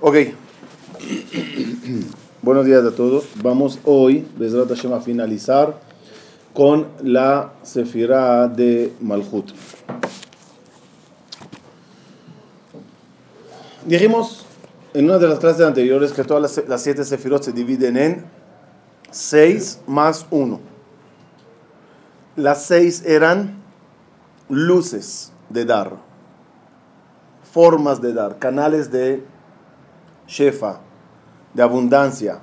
Ok. Buenos días a todos. Vamos hoy, Bezrat Hashem, a finalizar con la Sefirah de Malhut. Dijimos en una de las clases anteriores que todas las, siete Sefirot se dividen en seis más uno. Las seis eran luces de dar, formas de dar, canales de shefa, de abundancia,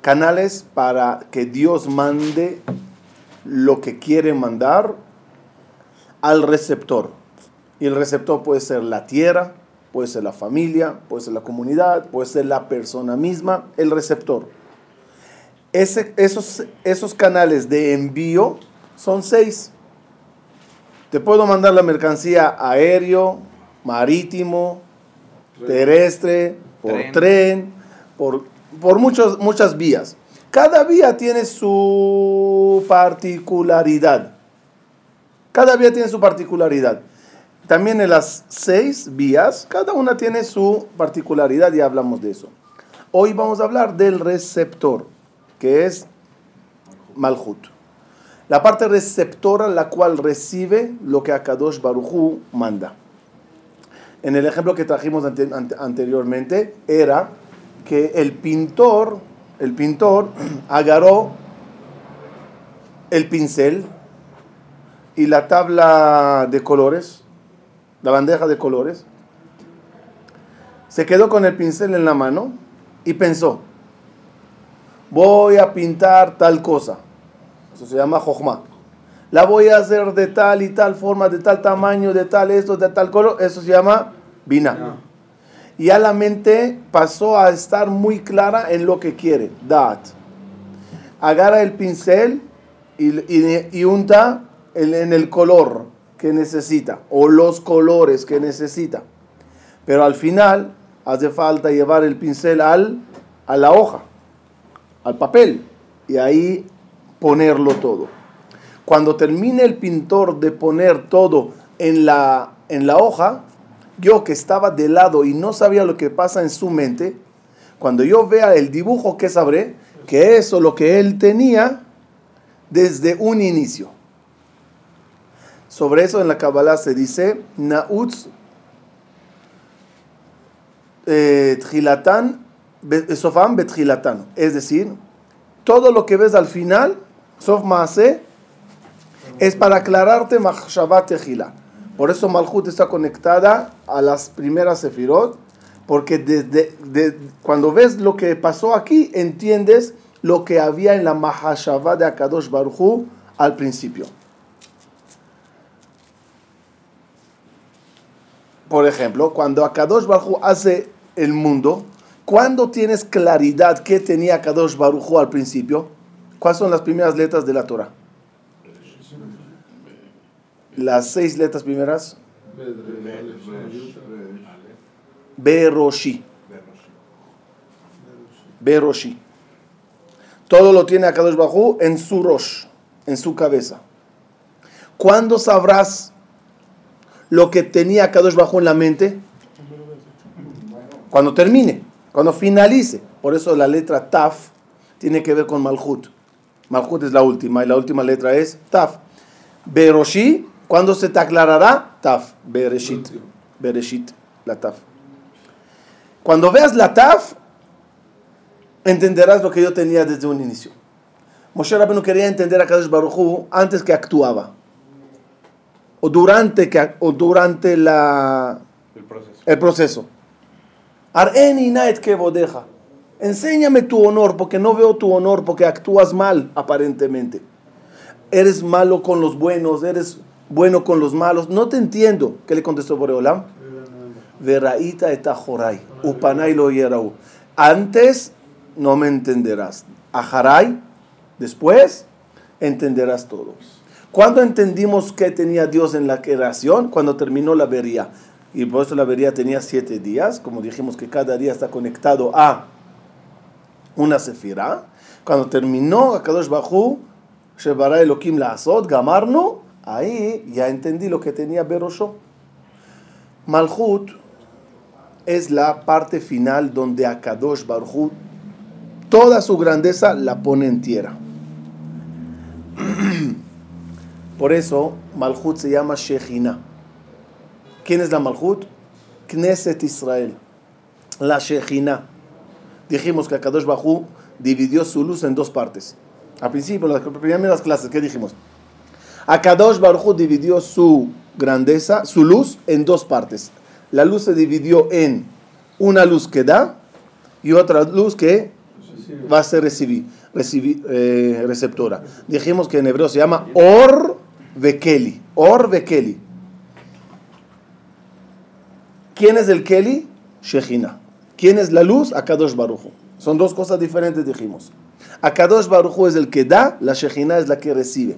canales para que Dios mande lo que quiere mandar al receptor. Y el receptor puede ser la tierra, puede ser la familia, puede ser la comunidad, puede ser la persona misma, el receptor. Ese, esos, esos canales de envío son seis. Te puedo mandar la mercancía aéreo, marítimo, terrestre, por tren, tren por, por muchos, muchas vías. Cada vía tiene su particularidad. Cada vía tiene su particularidad. También en las seis vías, cada una tiene su particularidad y hablamos de eso. Hoy vamos a hablar del receptor, que es Malhut. La parte receptora, la cual recibe lo que Akadosh Baruchu manda. En el ejemplo que trajimos ante, ante, anteriormente, era que el pintor, el pintor agarró el pincel y la tabla de colores, la bandeja de colores, se quedó con el pincel en la mano y pensó, voy a pintar tal cosa, eso se llama jochma, la voy a hacer de tal y tal forma, de tal tamaño, de tal esto, de tal color, eso se llama bina. Y ya la mente pasó a estar muy clara en lo que quiere, dat. Agarra el pincel y, y, y unta el, en el color que necesita o los colores que necesita. Pero al final hace falta llevar el pincel al, a la hoja, al papel, y ahí ponerlo todo. Cuando termine el pintor de poner todo en la, en la hoja, yo que estaba de lado y no sabía lo que pasa en su mente, cuando yo vea el dibujo, ¿qué sabré? Que eso lo que él tenía desde un inicio. Sobre eso en la Kabbalah se dice, Nautz eh, Trilatan, Sofam Betrilatan. Es decir, todo lo que ves al final, Sof es para aclararte Machshavat Tejila. Por eso Malhut está conectada a las primeras Sefirot, porque cuando ves lo que pasó aquí, entiendes lo que había en la Mahashavah de Akadosh Baruchu al principio. Por ejemplo, cuando Akadosh Baruchu hace el mundo, ¿cuándo tienes claridad qué tenía Akadosh Baruchu al principio? ¿Cuáles son las primeras letras de la Torah? Las seis letras primeras. Beroshi. Beroshi. Todo lo tiene Akadosh Bajú en su rosh, en su cabeza. ¿Cuándo sabrás lo que tenía Akadosh Bajú en la mente? Cuando termine, cuando finalice. Por eso la letra Taf tiene que ver con Malhut. Malhut es la última y la última letra es Taf. Beroshi ¿Cuándo se te aclarará? Taf, Bereshit. Bereshit, la Taf. Cuando veas la Taf, entenderás lo que yo tenía desde un inicio. Moshe Rabbeinu quería entender a Kadosh Baruj antes que actuaba. O durante, que, o durante la, el proceso. El proceso. Enséñame tu honor, porque no veo tu honor, porque actúas mal, aparentemente. Eres malo con los buenos, eres bueno con los malos. No te entiendo. ¿Qué le contestó Boreolam? Veraita etajorai, upanai lo yerau. Antes no me entenderás. Ajarai, después entenderás todo. ¿Cuándo entendimos que tenía Dios en la creación? Cuando terminó la vería. Y por eso la vería tenía siete días, como dijimos que cada día está conectado a una sefira. Cuando terminó Akadosh Bajú, Shebara Elohim la Azot, Gamarno, Ahí ya entendí lo que tenía Berosho. Malhut es la parte final donde Akadosh Baruj toda su grandeza la pone en tierra. Por eso Malhut se llama Shechina. ¿Quién es la Malhut? Knesset Israel. La Shechina. Dijimos que Akadosh Baruj dividió su luz en dos partes. Al principio, en las primeras clases, ¿qué dijimos? Akadosh Baruj dividió su grandeza, su luz, en dos partes. La luz se dividió en una luz que da y otra luz que va a ser eh, receptora. Dijimos que en hebreo se llama Or Bekeli. Or Bekeli. ¿Quién es el Keli? Shechina. ¿Quién es la luz? Akadosh Baruj Son dos cosas diferentes, dijimos. Akadosh Baruj es el que da, la Shechina es la que recibe.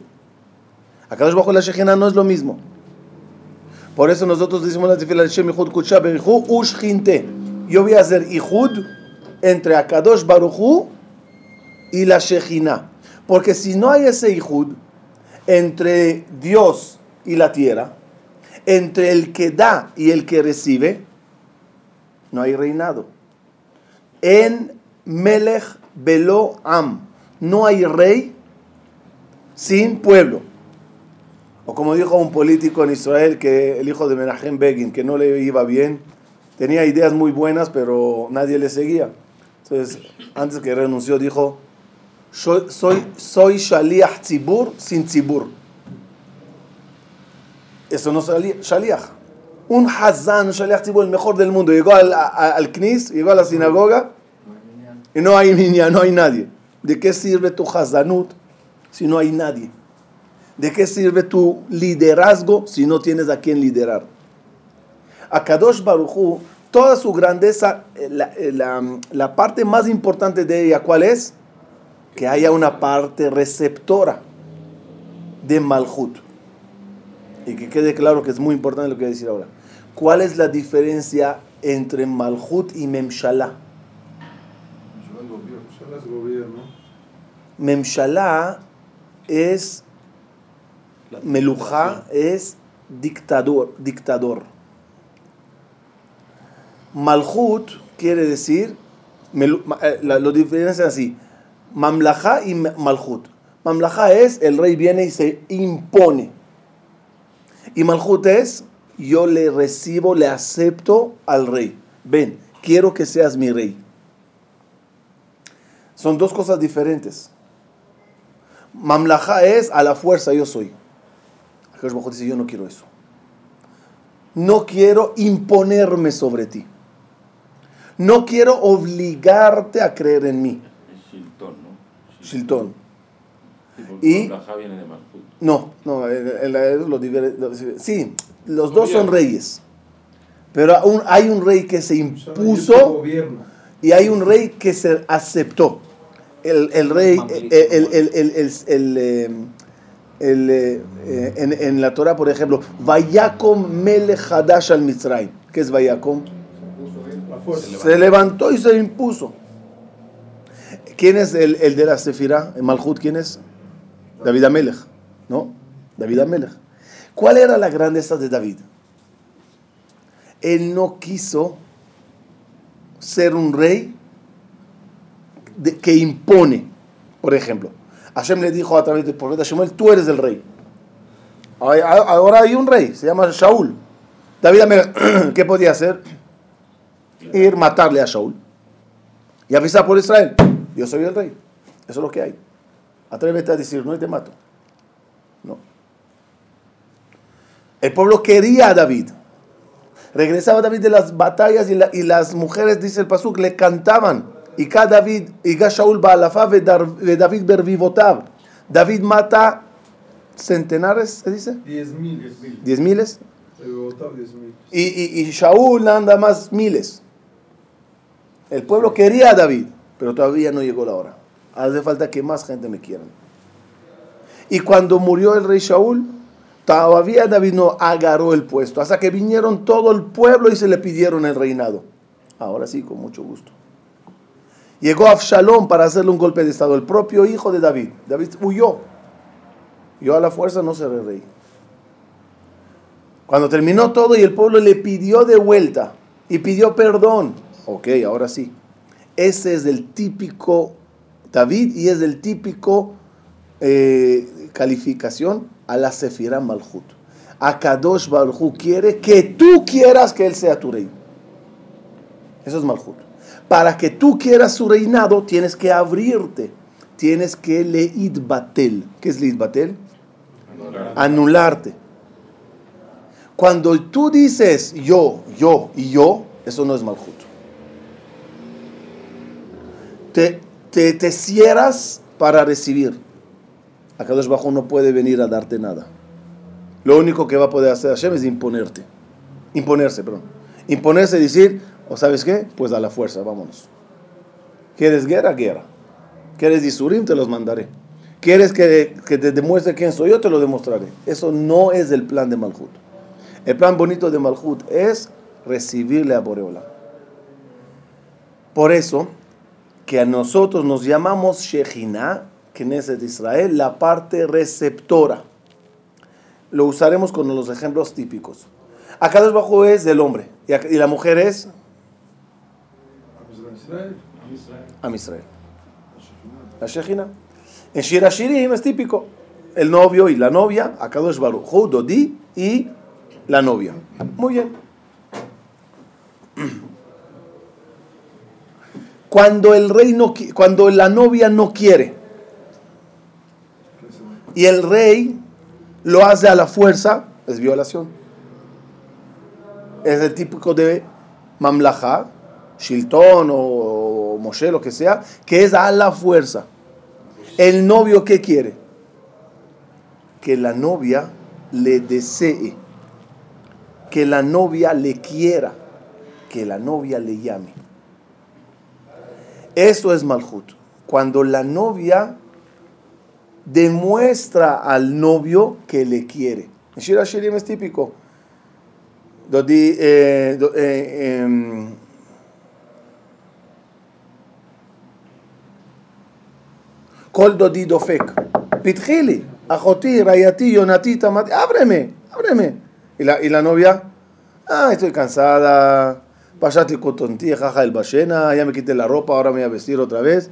Akadosh Baruj la Shechina no es lo mismo. Por eso nosotros decimos la tefila Shem Ihud Kutsha Ushchinte. Yo voy a hacer Ihud entre Akadosh Baruchu y la Shechina. Porque si no hay ese Ihud entre Dios y la tierra, entre el que da y el que recibe, no hay reinado. En Melech Belo Am, no hay rey sin pueblo. O como dijo un político en Israel, que el hijo de Menachem Begin, que no le iba bien, tenía ideas muy buenas, pero nadie le seguía. Entonces, antes que renunció, dijo, soy, soy, Shaliach Tzibur sin Tzibur. Eso no es Shaliach. Un Hazan, un Shaliach Tzibur, el mejor del mundo, llegó al, al Knis, llegó a la sinagoga, y no hay niña, no hay nadie. ¿De qué sirve tu Hazanut si no hay nadie? ¿De qué sirve tu liderazgo si no tienes a quien liderar? A Kadosh Baruchu, toda su grandeza, eh, eh, la, parte más importante de ella, ¿cuál es? Que haya una parte receptora de Malhut. Y que quede claro que es muy importante lo que voy a decir ahora. ¿Cuál es la diferencia entre Malhut y Memshalá? Memshalá es Melujá es dictador, dictador. Malhut quiere decir, eh, lo diferencia así, Mamlajá y Malhut. Mamlajá es el rey viene y se impone. Y Malhut es yo le recibo, le acepto al rey. Ven, quiero que seas mi rey. Son dos cosas diferentes. Mamlajá es a la fuerza yo soy dice, yo no quiero eso. No quiero imponerme sobre ti. No quiero obligarte a creer en mí. Shilton, ¿no? Shilton. y no, no, sí, los dos son reyes. Pero aún hay un rey que se impuso y hay un rey que se aceptó. El, el rey, el, el, eh, eh, en, en, la Torah, por ejemplo, Vayakom Mele Hadash al Mitzrayim. ¿Qué es Vayakom? Se levantó y se impuso. ¿Quién es el, el de la Sefirah? ¿El Malhut quién es? David Amelech. ¿No? David Amelech. ¿Cuál era la grandeza de David? Él no quiso ser un rey que impone, por ejemplo. Hashem le dijo a través del profeta Shemuel, tú eres el rey. Ahora hay un rey, se llama Shaul. David, ¿qué podía hacer? Ir matarle a Shaul y avisar por Israel, yo soy el rey. Eso es lo que hay. Atrévete a decir, no, te mato. No. El pueblo quería a David. Regresaba David de las batallas y, y las mujeres, dice el Pasuk, le cantaban. Y cada David, y Shaul Baalafa de David Bervivotav. David mata centenares, ¿se dice? Diez miles. Diez miles. Y, y, y Shaul anda más miles. El pueblo quería a David, pero todavía no llegó la hora. Hace falta que más gente me quiera. Y cuando murió el rey Shaul, todavía David no agarró el puesto, hasta que vinieron todo el pueblo y se le pidieron el reinado. Ahora sí, con mucho gusto. Llegó Absalón para hacerle un golpe de estado, el propio hijo de David. David huyó. Yo a la fuerza no seré rey. Cuando terminó todo y el pueblo le pidió de vuelta, y pidió perdón. Ok, ahora sí. Ese es el típico David y es el típico eh, calificación a la Sefirah Malhut. Akadosh Baruj quiere que tú quieras que él sea tu rey. Eso es Malhut. Para que tú quieras su reinado, tienes que abrirte. Tienes que leid batel. ¿Qué es leid batel? Anularte. Cuando tú dices yo, yo y yo, eso no es Malhut. Te, te, te cierras para recibir. Akadosh Bajo no puede venir a darte nada. Lo único que va a poder hacer Hashem es imponerte. Imponerse, perdón. Imponerse y decir, ¿o sabes qué? Pues a la fuerza, vámonos. ¿Quieres guerra? Guerra. ¿Quieres disurim? Te los mandaré. ¿Quieres que, que, te demuestre quién soy yo? Te lo demostraré. Eso no es el plan de Malhut. El plan bonito de Malhut es recibirle a Boreola. Por eso, que a nosotros nos llamamos Shejina, que es de Israel, la parte receptora lo usaremos con los ejemplos típicos. Acá bajo es del hombre y la mujer es Am Israel. La Shechina. En Shira Shirim es típico. El novio y la novia, Akadosh Baruch Dodi y la novia. Muy bien. Cuando el rey no cuando la novia no quiere y el rey lo hace a la fuerza, es violación. Es el típico de mamlaja, Shilton o Moshe, lo que sea, que es a la fuerza. El novio, ¿qué quiere? Que la novia le desee, que la novia le quiera, que la novia le llame. Eso es Malhut. Cuando la novia demuestra al novio que le quiere. Shira Shirim es típico. Eh, eh, em, Dodi Dofek. Pitjili, Ajoti, Rayati, Yonati, Tamati. Ábreme, ábreme. Y la, y la novia, ah, estoy cansada. Pashati Kotonti, jaja el Bashena. Ya me quité la ropa, ahora me voy a vestir otra vez.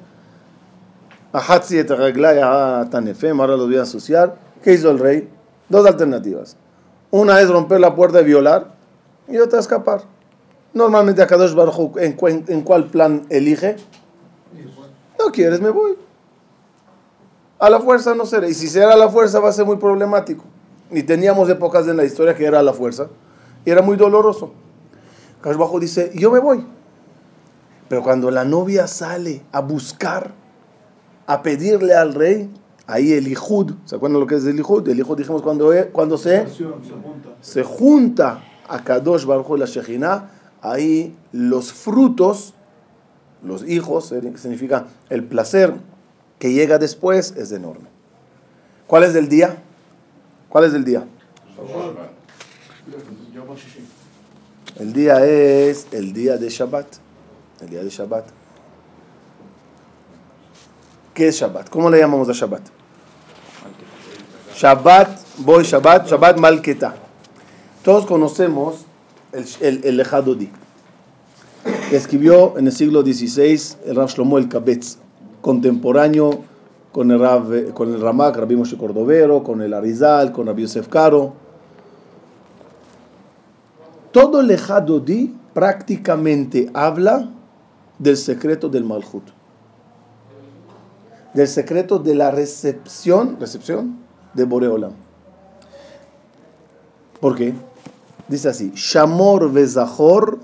Ahatzi et ya tanefem, ahora los voy a asociar. ¿Qué hizo el rey? Dos alternativas. Una es romper la puerta y violar, y otra escapar. Normalmente a Kadosh Baruj ¿en, ¿en cuál plan elige? No quieres, me voy. A la fuerza no será. Y si será a la fuerza va a ser muy problemático. Y teníamos épocas en la historia que era a la fuerza. Y era muy doloroso. Baruj dice, yo me voy. Pero cuando la novia sale a buscar a pedirle al rey, ahí el Ijud, ¿se acuerdan lo que es el Ijud? El Ijud dijimos cuando, cuando se, se junta a Kadosh Baruj la Shekhinah, ahí los frutos, los hijos, significa el placer que llega después, es enorme. ¿Cuál es el día? ¿Cuál es el día? El día es el día de Shabbat. El día de Shabbat. ¿Qué es Shabbat? ¿Cómo le llamamos a Shabbat? Shabbat, Boy Shabbat, Shabbat Malketa. Todos conocemos el, el, el Lejadodi, escribió en el siglo XVI el Rav Shlomo el Kabetz, contemporáneo con el, con el Ramak, Rabbi Moshe Cordovero, con el Arizal, con Rabbi Yosef Caro. Todo el Lejadodi prácticamente habla del secreto del Malhut del secreto de la recepción, recepción de Boreolam. ¿Por qué? Dice así, Shamor vezahor,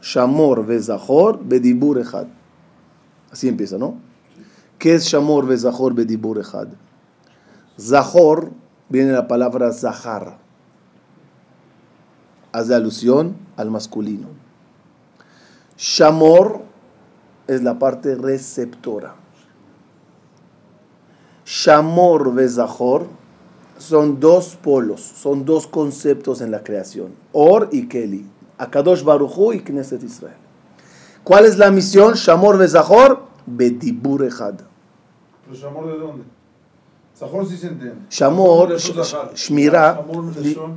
Shamor vezahor bedibur echad. Así empieza, ¿no? ¿Qué es Shamor vezahor bedibur? Zahor viene la palabra Zahar. Hace alusión al masculino. Shamor es la parte receptora. Shamor Vezahor son dos polos, son dos conceptos en la creación. Or y Keli. Akadosh Baruchu y Knesset Israel. ¿Cuál es la misión? Shamor Vezahor, Bedibur Echad. ¿Pero Shamor de dónde? Zahor sí se entiende. Shamor, Shmira,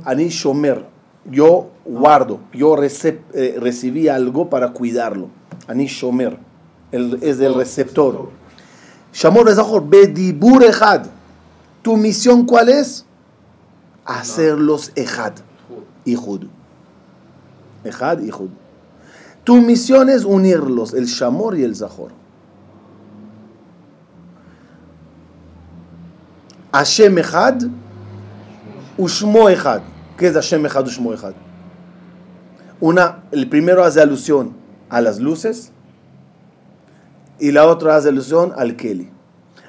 Ani Shomer. Yo guardo, yo recep- eh, recibí algo para cuidarlo. Ani shomer, el- es del receptor. Shamor Bezachor, Bedibur Ejad. ¿Tu misión cuál es? Hacerlos Ejad. Ihud. Ejad, Ihud. Tu misión es unirlos, el Shamor y el Zahor. Hashem Ejad, Ushmo Ejad. ¿Qué es Hashem Ejad, Ushmo Ejad? Una, el primero hace alusión a las luces y la otra hace alusión al Keli.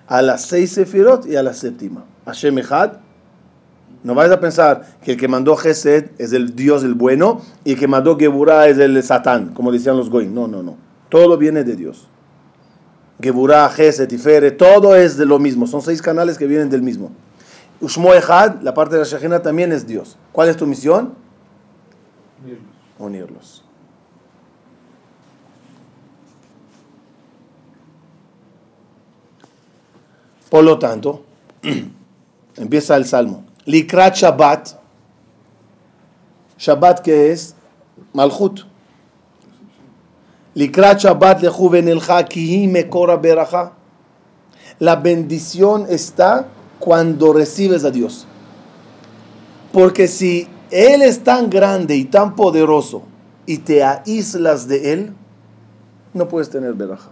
A las seis sefirot y a la séptima. Hashem Ejad. No vais a pensar que el que mandó Gesed es el Dios el bueno y el que mandó Geburah es el Satán, como decían los Goyim. No, no, no. Todo viene de Dios. Geburah, Gesed, Tiferet, todo es de lo mismo. Son seis canales que vienen del mismo. Ushmo Ejad, la parte de la Shekhinah también es Dios. ¿Cuál es tu misión? Unirlos. Por lo tanto, empieza el salmo. Likrat Shabbat. Shabbat que es Malchut. La bendición está cuando recibes a Dios. Porque si Él es tan grande y tan poderoso y te aíslas de Él, no puedes tener beraja.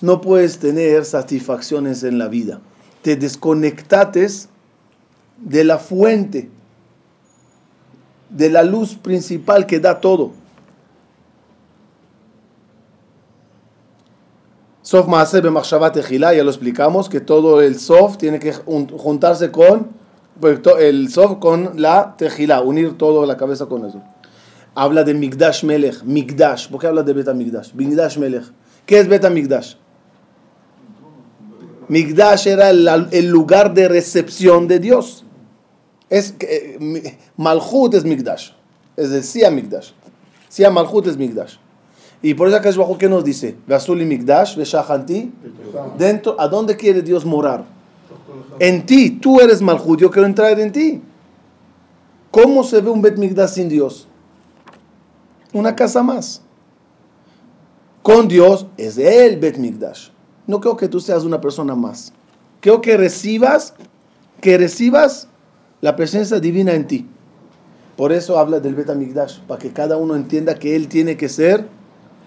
No puedes tener satisfacciones en la vida. Te desconectates de la fuente, de la luz principal que da todo. Sof Maase B'Machshavat Ejila, ya lo explicamos, que todo el Sof tiene que jun- juntarse con pues, el Sof con la Tejila, unir todo la cabeza con eso. Habla de Migdash Melech, Migdash. ¿Por qué habla de Beta Migdash? Migdash Melech. ¿Qué es Beta Migdash? Migdash era el, lugar de recepción de Dios. Es, eh, Malchut es Migdash. Es decir, Migdash. Sia Malchut es Migdash. Y por eso acá bajo que nos dice, Vasuli Migdash, Veshahanti, dentro, ¿a dónde quiere Dios morar? En ti, tú eres Malchut, yo quiero entrar en ti. ¿Cómo se ve un Bet Migdash sin Dios? Una casa más. Con Dios es el Bet Migdash. No creo que tú seas una persona más. Creo que recibas, que recibas la presencia divina en ti. Por eso habla del Bet Migdash, para que cada uno entienda que él tiene que ser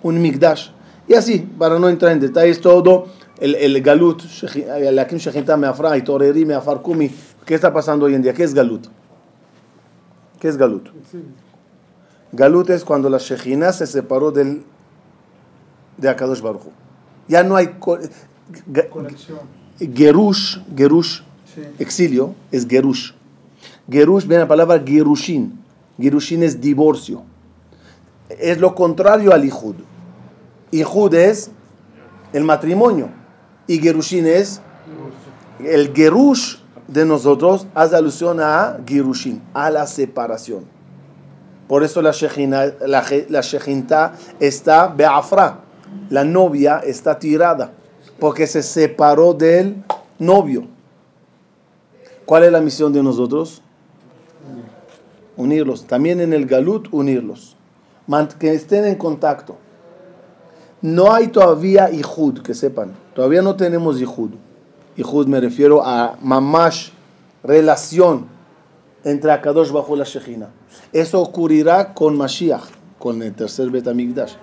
un Migdash. Y así, para no entrar en detalles, todo el, el Galut, el Akim Shechinta Meafra, y Toreri Meafar Kumi, ¿qué está pasando hoy en día? ¿Qué es Galut? ¿Qué es Galut? Galut es cuando la Shekhinah se separó del, de Akadosh Baruch. Ya no hay... Conexión. Gerush, Gerush, Sí. exilio, es Gerush. Gerush viene la palabra Gerushin. Gerushin es divorcio. Es lo contrario al Ijud. Ijud es el matrimonio. Y Gerushin es el Gerush de nosotros hace alusión a Gerushin, a la separación. Por eso la Shejina, la, está Beafra. La novia está tirada porque se separó del novio. ¿Cuál es la misión de nosotros? Unirlos. También en el Galut, unirlos. Que estén en contacto. No hay todavía Ijud, que sepan. Todavía no tenemos Ijud. Ijud me refiero a mamash, relación entre Akadosh bajo la Shejina. Eso ocurrirá con Mashiach, con el tercer Betamigdash.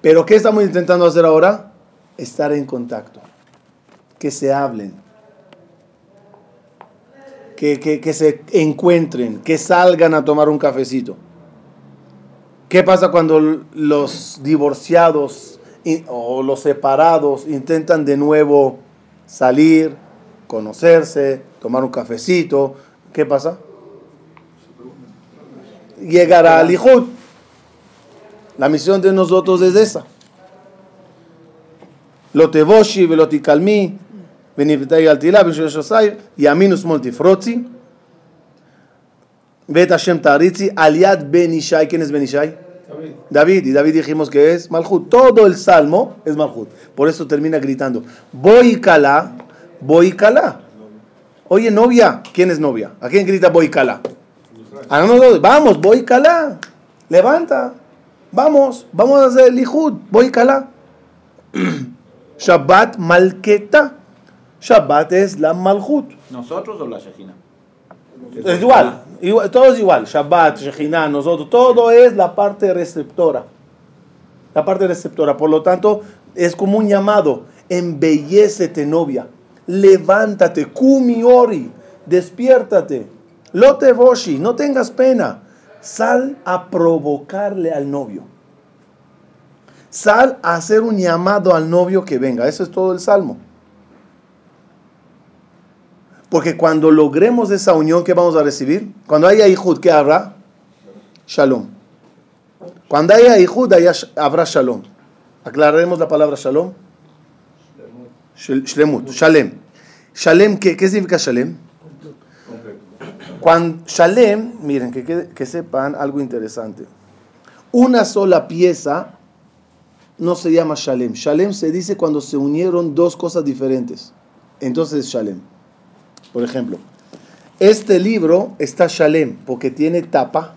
Pero ¿qué estamos intentando hacer ahora? Estar en contacto. Que se hablen. Que, que- que se encuentren. Que salgan a tomar un cafecito. ¿Qué pasa cuando los divorciados o los separados intentan de nuevo salir, conocerse, tomar un cafecito? ¿Qué pasa? Llegará al Ijud. La misión de nosotros es esa. Lo teboshi, veloticalmi, venivtai altilá, y a minus multifrotzi. Bet Hashem Taritzi, Aliat Ben Ishai. ¿Quién es Ben Ishai? David. Y David dijimos que es Malhut. Todo el salmo es Malhut. Por eso termina gritando: Boicala, Boicala. Oye, novia. ¿Quién es novia? ¿A quién grita Boicala? A vamos, Boicala. Levanta. Vamos, vamos a hacer el Lijud. Boicala. Shabbat Malketa. Shabbat es la Malhut. ¿Nosotros o la Shekhinah? Es igual, igual, todo es igual. Shabbat, Shekhinah, nosotros, todo es la parte receptora. La parte receptora. Por lo tanto, es como un llamado. Embellecete, novia. Levántate, Kumi Ori. Despiértate. Lote Boshi, no tengas pena. Sal a provocarle al novio. Sal a hacer un llamado al novio que venga. Eso es todo el salmo. Porque cuando logremos esa unión, ¿qué vamos a recibir? Cuando haya Ihud, ¿qué habrá? Shalom. Cuando haya Ihud, habrá Shalom. Aclararemos la palabra Shalom. Shlemut. Shalem. Shalem, ¿qué, qué significa Shalem? Cuando Shalem, miren, que, que, sepan algo interesante. Una sola pieza no se llama Shalem. Shalem se dice cuando se unieron dos cosas diferentes. Entonces es Shalem. Por ejemplo, este libro está Shalem porque tiene tapa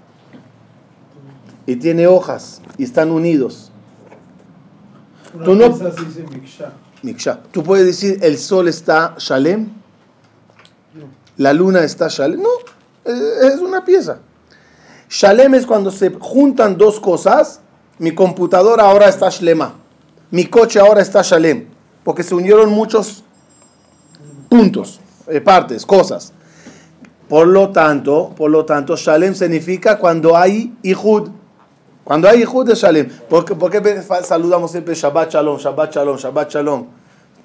y tiene hojas y están unidos. Una Tú no- pieza se dice miksha. Miksha. Tú puedes decir el sol está Shalem, la luna está Shalem. No, eh, es una pieza. Shalem es cuando se juntan dos cosas. Mi computadora ahora está Shlema. Mi coche ahora está Shalem. Porque se unieron muchos puntos, eh, partes, cosas. Por lo tanto, por lo tanto, Shalem significa cuando hay Ihud. Cuando hay Ihud es Shalem. ¿Por qué, saludamos siempre Shabbat Shalom, Shabbat Shalom, Shabbat Shalom?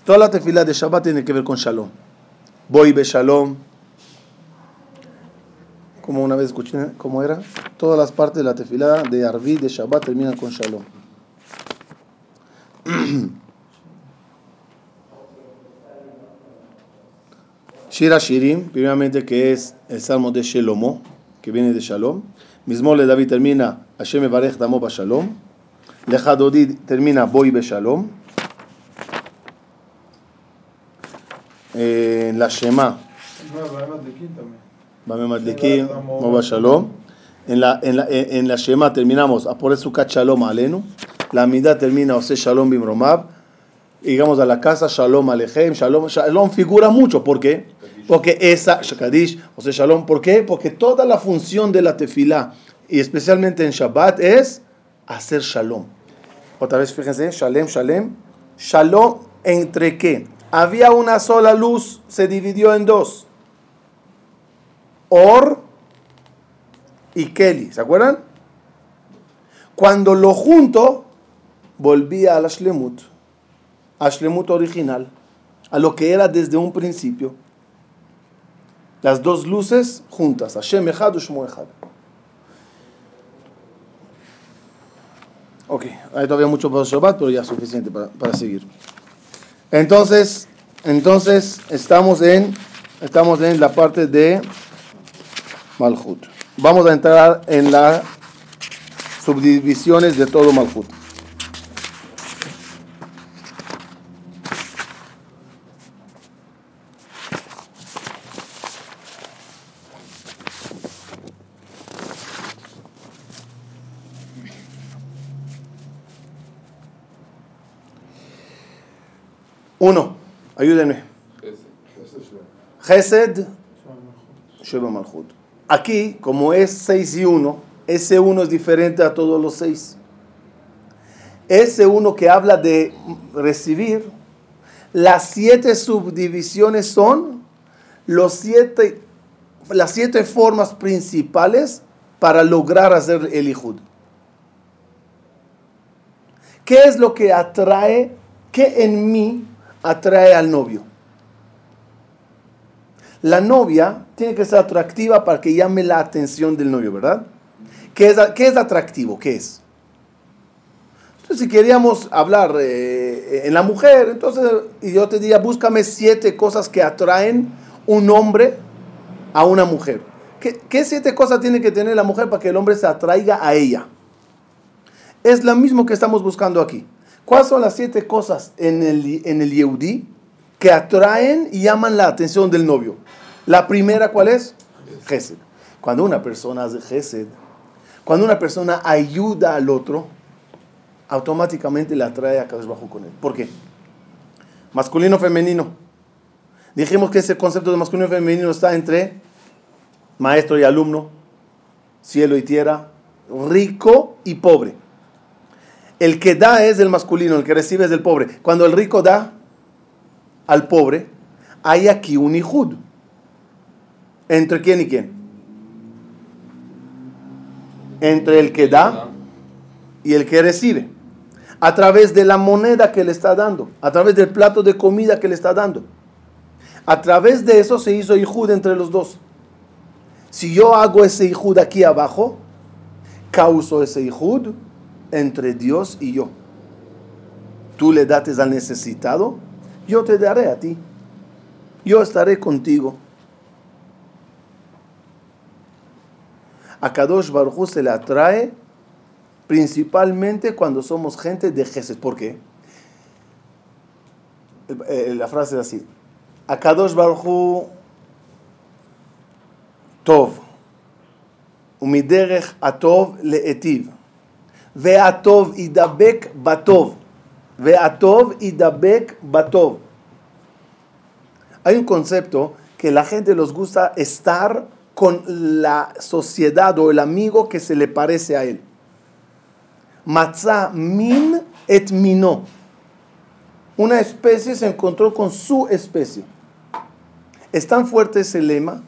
Toda la tefila de Shabbat tiene que ver con Shalom. Voy be Shalom. Como una vez escuché, ¿cómo era? Todas las partes de la tefila de Arvi, de Shabbat, terminan con Shalom. Shira Shirim, primeramente que es el salmo de Shelomo, que viene de Shalom. Mismo le David termina Hashem Barech Damo Shalom. Lecha Dodi termina Boy be Shalom. Eh, En la Shema. En la, en la, en la Shema terminamos Apore Sukat Shalom Alenu. La Amida termina Ose Shalom Bimromab. Llegamos a la casa Shalom Alechem. Shalom, Shalom figura mucho. ¿Por qué? Porque esa, Shakadish, Ose Shalom. ¿Por qué? Porque toda la función de la tefilá, y especialmente en Shabbat, es hacer Shalom. Otra vez, fíjense, Shalem, Shalem. Shalom, ¿entre qué? Había una sola luz, se dividió en dos. Or y Kelly, ¿se acuerdan? Cuando lo junto, volvía a la Shlemut, a Shlemut original, a lo que era desde un principio. Las dos luces juntas, Hashem Echad u Shmo Echad. Ok, hay todavía mucho para Shabbat, pero ya es suficiente para, para seguir. Entonces, entonces estamos en, estamos en la parte de Malhut. Vamos a entrar en las subdivisiones de todo Malhut. Uno, ayúdenme. Gesed, Sheba Malhut. Aquí, como es 6 y 1, ese 1 es diferente a todos los 6. Ese 1 que habla de recibir, las siete subdivisiones son los siete, las siete formas principales para lograr hacer el Ijud. ¿Qué es lo que atrae, qué en mí atrae al novio? La novia tiene que ser atractiva para que llame la atención del novio, ¿verdad? ¿Qué es, qué es atractivo? ¿Qué es? Entonces, si queríamos hablar eh, en la mujer, entonces, y yo te diría, búscame siete cosas que atraen un hombre a una mujer. ¿Qué, qué siete cosas tiene que tener la mujer para que el hombre se atraiga a ella? Es lo mismo que estamos buscando aquí. ¿Cuáles son las siete cosas en el, en el Yehudi que atraen y llaman la atención del novio? La primera, ¿cuál es? Gesed. Cuando una persona hace gesed, cuando una persona ayuda al otro, automáticamente le atrae a Kadosh Bajo con él. ¿Por qué? Masculino, femenino. Dijimos que ese concepto de masculino femenino está entre maestro y alumno, cielo y tierra, rico y pobre. El que da es del masculino, el que recibe es del pobre. Cuando el rico da al pobre, hay aquí un hijud. ¿Entre quién y quién? Entre el que da y el que recibe. A través de la moneda que le está dando, a través del plato de comida que le está dando. A través de eso se hizo hijud entre los dos. Si yo hago ese hijud aquí abajo, causo ese hijud entre Dios y yo. Tú le dates al necesitado, yo te daré a ti. Yo estaré contigo. A Kadosh Baruj se le atrae principalmente cuando somos gente de Jesús. ¿Por qué? Eh, eh, la frase es así. A Kadosh Baruj Tov. Umiderech Atov Leetiv. Veatov idabek batov. Veatov idabek batov. Hay un concepto que la gente les gusta estar con la sociedad o el amigo que se le parece a él. Matzah min et mino. Una especie se encontró con su especie. Es tan fuerte ese lema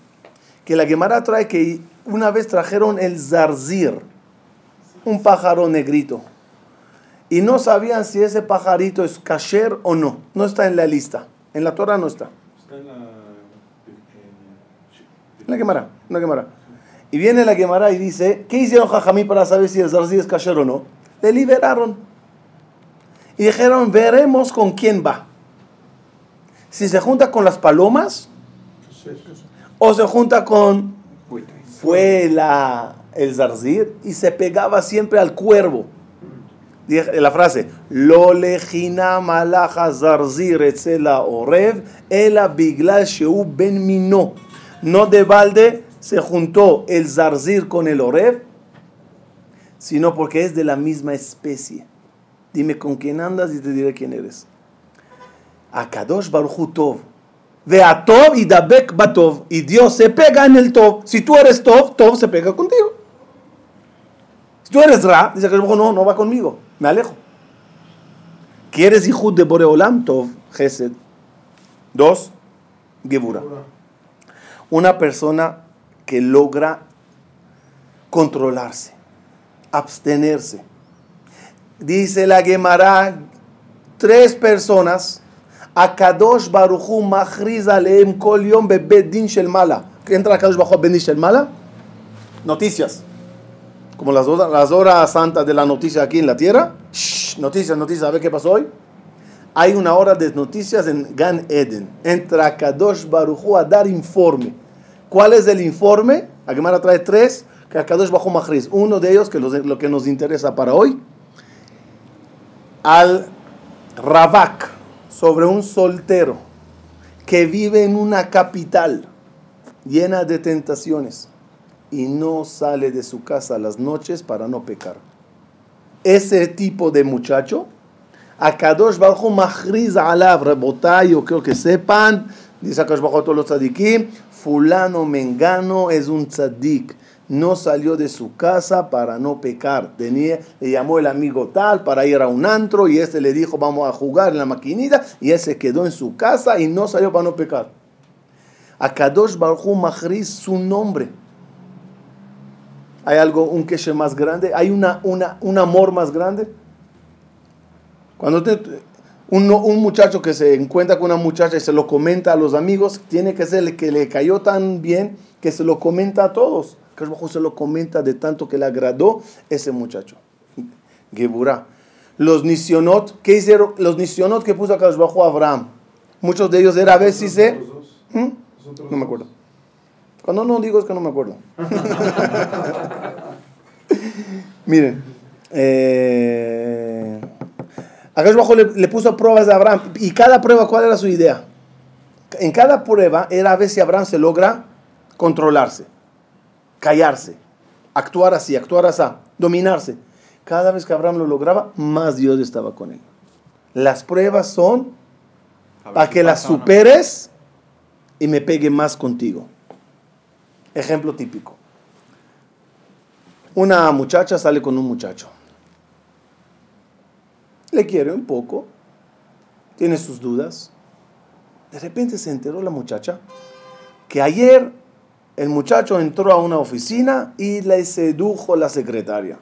que la Gemara trae que una vez trajeron el zarzir un pájaro negrito, y no sabían si ese pajarito es kasher o no. No está en la lista. En la Torah no está. Está en la. En la Gemara, en la Gemara. Y viene la Gemara y dice, ¿qué hicieron Jajamí para saber si el zarzir es kasher o no? Le liberaron. Y dijeron, veremos con quién va. Si se junta con las palomas o se junta con fue la, el zarzir y se pegaba siempre al cuervo. La frase, lo lejina malaja zarzir etzela orev, ela biglal sheu ben mino. No de balde se juntó el zarzir con el orev, sino porque es de la misma especie. Dime con quién andas y te diré quién eres. Akadosh Baruch Hu Tov. Y Dabek Batov. Y Dios se pega en el Tov. Si tú eres Tov, Tov se pega contigo. Tú eres Ra, dice que no, no va conmigo. Me alejo. ¿Quieres hijud de Boreolam? Tov, Gesed. Dos, Gebura. Una persona que logra controlarse, abstenerse. Dice la Gemara, tres personas Akadosh Baruchu Machriz Aleem Kol Yom Bebet Din Shel Mala. ¿Qué entra Akadosh Baruchu Ben Din Shel Mala? Noticias. Como las, las horas santas de la noticia aquí en la tierra. Shh, noticias, noticias. A ver qué pasó hoy. Hay una hora de noticias en Gan Eden. Entra Akadosh Baruchu a dar informe. ¿Cuál es el informe? La Gemara trae tres. Que Akadosh Baruchu Machriz. Uno de ellos, que los- lo que nos interesa para hoy. Al Ravak sobre un soltero que vive en una capital llena de tentaciones y no sale de su casa las noches para no pecar. Ese tipo de muchacho, Akadosh Baruj Mahriz Alav, Rebotay, yo creo que sepan, dice Akadosh Baruj todos los tzadikim, fulano mengano es un tzadik. No salió de su casa para no pecar. Tenía, le llamó el amigo tal para ir a un antro y este le dijo vamos a jugar en la maquinita y él quedó en su casa y no salió para no pecar. Akadosh Baruj Mahriz su nombre. ¿Hay algo, un queche más grande? ¿Hay una, una, un amor más grande? Cuando te- un, un muchacho que se encuentra con una muchacha y se lo comenta a los amigos, tiene que ser el que le cayó tan bien que se lo comenta a todos. Que se lo comenta de tanto que le agradó ese muchacho. Geburá. Los nisionot, ¿qué hicieron? Los nisionot que puso acá bajo Abraham. Muchos de ellos era a si se... ¿Mm? No me acuerdo. Cuando no digo es que no me acuerdo. Miren, eh, Akash Bajo le, le puso pruebas a Abraham y cada prueba, ¿cuál era su idea? En cada prueba era a ver si Abraham se logra controlarse. callarse, actuar así, actuar así, dominarse. Cada vez que Abraham lo lograba, más Dios estaba con él. Las pruebas son para si que las no. superes y me pegue más contigo. Ejemplo típico. Una muchacha sale con un muchacho. Le quiere un poco, tiene sus dudas. De repente se enteró la muchacha que ayer el muchacho entró a una oficina y le sedujo la secretaria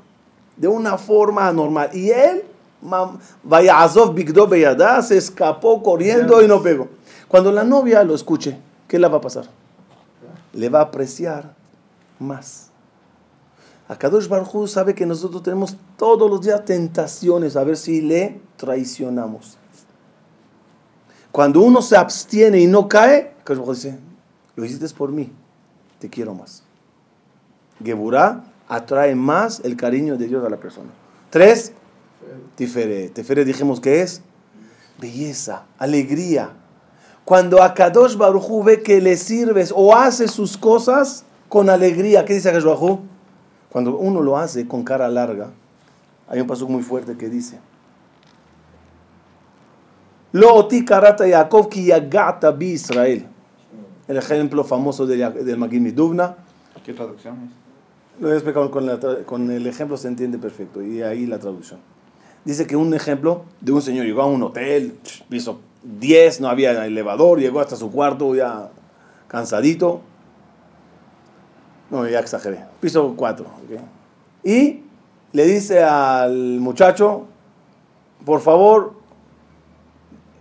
de una forma anormal. Y él, vaya Azov Bigdo Beyadá, se escapó corriendo y no pegó. Cuando la novia lo escuche, ¿qué le va a pasar? Le va a apreciar más. Akadosh Baruj Hu sabe que nosotros tenemos todos los días tentaciones a ver si le traicionamos. Cuando uno se abstiene y no cae, Akadosh dice, lo hiciste por mí, te quiero más. Geburah atrae más el cariño de Dios a la persona. Tres, Tiferet. Tiferet dijimos que es belleza, alegría. Cuando a Kadosh Baruj Hu ve que le sirves o hace sus cosas con alegría, ¿qué dice Kadosh Baruj Hu? Cuando uno lo hace con cara larga, hay un paso muy fuerte que dice: Lo oti karata Yaakov ki yagata bi Israel. El ejemplo famoso del, del Magid Midubna. ¿Qué traducción es? Lo he explicado con, la tra- con el ejemplo, se entiende perfecto. Y ahí la traducción. Dice que un ejemplo de un señor llegó a un hotel, piso 10, no había elevador, llegó hasta su cuarto ya cansadito. No, ya exageré. Piso 4. Y le dice al muchacho, por favor,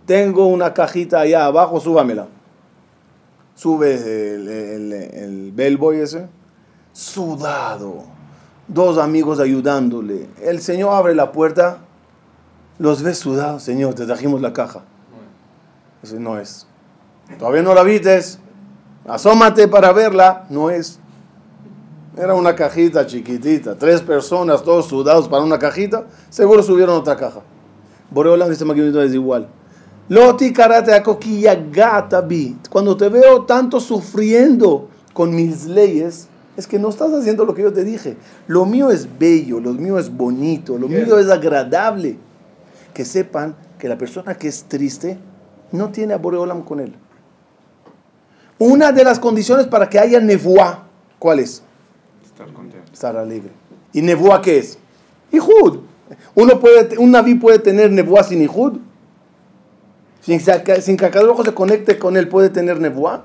tengo una cajita allá abajo, súbamela. Sube el, el, el bellboy ese, sudado, dos amigos ayudándole. El señor abre la puerta, los ve sudados, señor, te trajimos la caja. Dice, no es. Todavía no la vistes, asómate para verla, no es. Era una cajita chiquitita, tres personas, todos sudados para una cajita, seguro subieron otra caja. Boreolam dice Maquinito es igual. Loti karate akokiya gata bi. Cuando te veo tanto sufriendo con mis leyes, es que no estás haciendo lo que yo te dije. Lo mío es bello, lo mío es bonito, lo mío es agradable. Que sepan que la persona que es triste no tiene a Boreolam con él. Una de las condiciones para que haya nevuá, ¿cuál es? Estar contento. Estar alegre. ¿Y nevuá qué es? Ihud. Uno puede, un naví puede tener nevuá sin Ihud. Sin, sin que cada ojo se conecte con él, puede tener nevuá.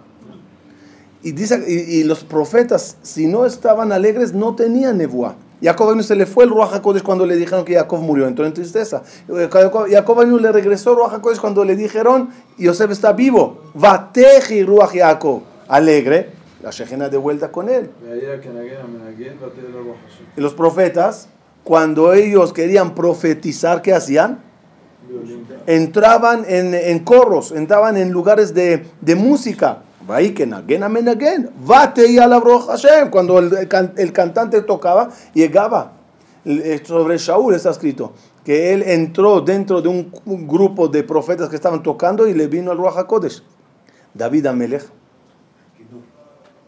Y, dice, y, y los profetas, si no estaban alegres, no tenían nevuá. Jacob se le fue el Ruach HaKodesh cuando le dijeron que Jacob murió, entró en tristeza. Eh, Jacob le regresó el Ruach HaKodesh cuando le dijeron, Yosef está vivo. Vateji Ruach Jacob, alegre, la Shejina de vuelta con él. Y los profetas, cuando ellos querían profetizar, ¿qué hacían? Entraban en, en corros, entraban en lugares de, de música cuando el, el cantante tocaba, llegaba. Eh, Sobre Shaul está escrito que él entró dentro de un, un grupo de profetas que estaban tocando y le vino al Ruach HaKodesh. David Amelech.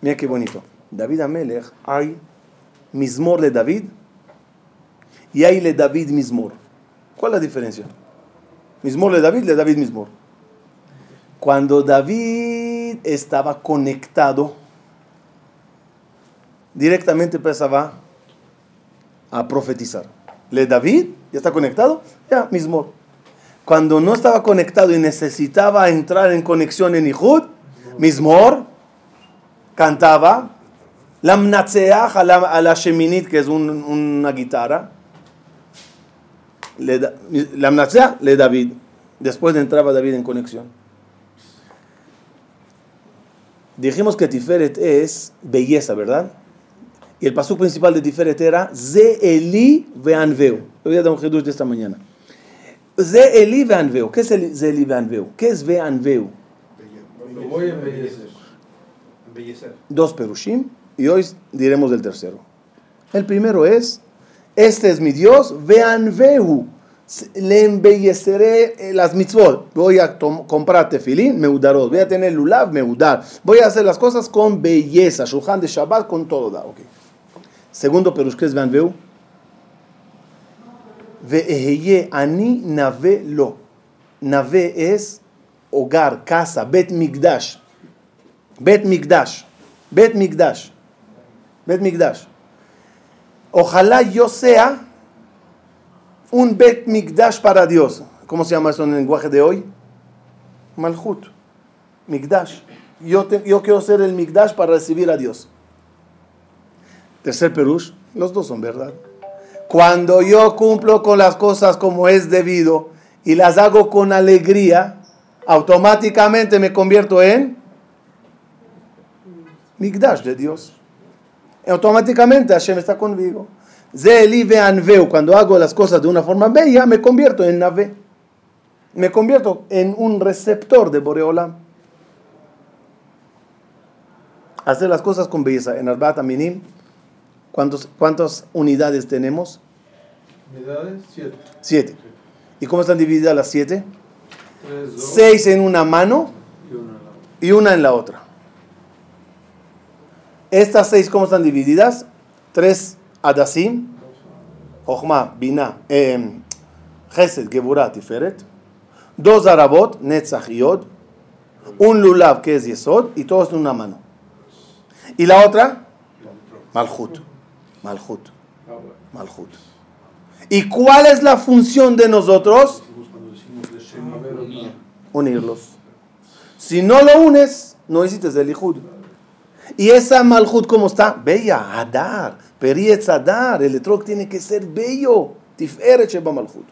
Mira qué bonito. David Amelech, hay Mismor de David y hay le David Mismor. ¿Cuál es la diferencia? Mismor de David, le David Mismor. Cuando David estaba conectado, directamente empezaba a profetizar. Le David, ya está conectado, ya Mismor. Cuando no estaba conectado y necesitaba entrar en conexión en Ihud, Mismor cantaba Lamnatseach a la, Sheminit, que es un- una guitarra. Lamnatseach, le David. Después entraba David en conexión. Dijimos que Tiferet es belleza, ¿verdad? Y el pasú principal de Tiferet era Ze Eli Veanveu. Le voy a dar un de esta mañana. Ze Eli Veanveu. ¿Qué es el Ze Eli Veanveu? ¿Qué es Veanveu? lo voy a embellecer. Embellecer. dos perushim y hoy diremos del tercero. El primero es, este es mi Dios, vean vehu, le embelleceré eh, las mitzvot. Voy a comprar tefilín, meudarot, voy a tener lulav, meudar. Voy a hacer las cosas con belleza, shulchan de Shabbat, con todo. da, ok. Segundo perush, ¿qué es Vanveu? Ve'eheye ani nave lo. Nave es hogar, casa, bet migdash. Bet migdash. Bet migdash. Bet migdash. Ojalá yo sea un bet migdash para Dios. ¿Cómo se llama eso en el lenguaje de hoy? Malhut. Migdash. Yo, yo quiero ser el migdash para recibir a Dios. Tercer perush, los dos son verdad. Cuando yo cumplo con las cosas como es debido y las hago con alegría, automáticamente me convierto en Migdash de Dios. Automáticamente Hashem está conmigo. Cuando hago las cosas de una forma bella, me convierto en nave. Me convierto en un receptor de Boreolam. Hacer las cosas con belleza. En Arbat Aminim, ¿cuántos, ¿cuántas unidades tenemos? Unidades, siete. Siete. ¿Y cómo están divididas las siete? Tres, dos Seis en una mano una y una en la otra. Estas seis, ¿cómo están divididas? Tres Jochma, Bina, eh, Gesed, Geburah, Tiferet. Dos Arabot, Netzach y. Un Lulav, que es Yesod, y todos en una mano. ¿Y la otra? Malhut. Malhut. Malhut. ¿Y cuál es la función de nosotros? Unirlos. Si no lo unes, no hiciste el Ijud. Y esa Malhut, ¿cómo está? Bella, Hadar, Perietz Hadar. El etrog tiene que ser bello. Tiferet Sheba Malhut.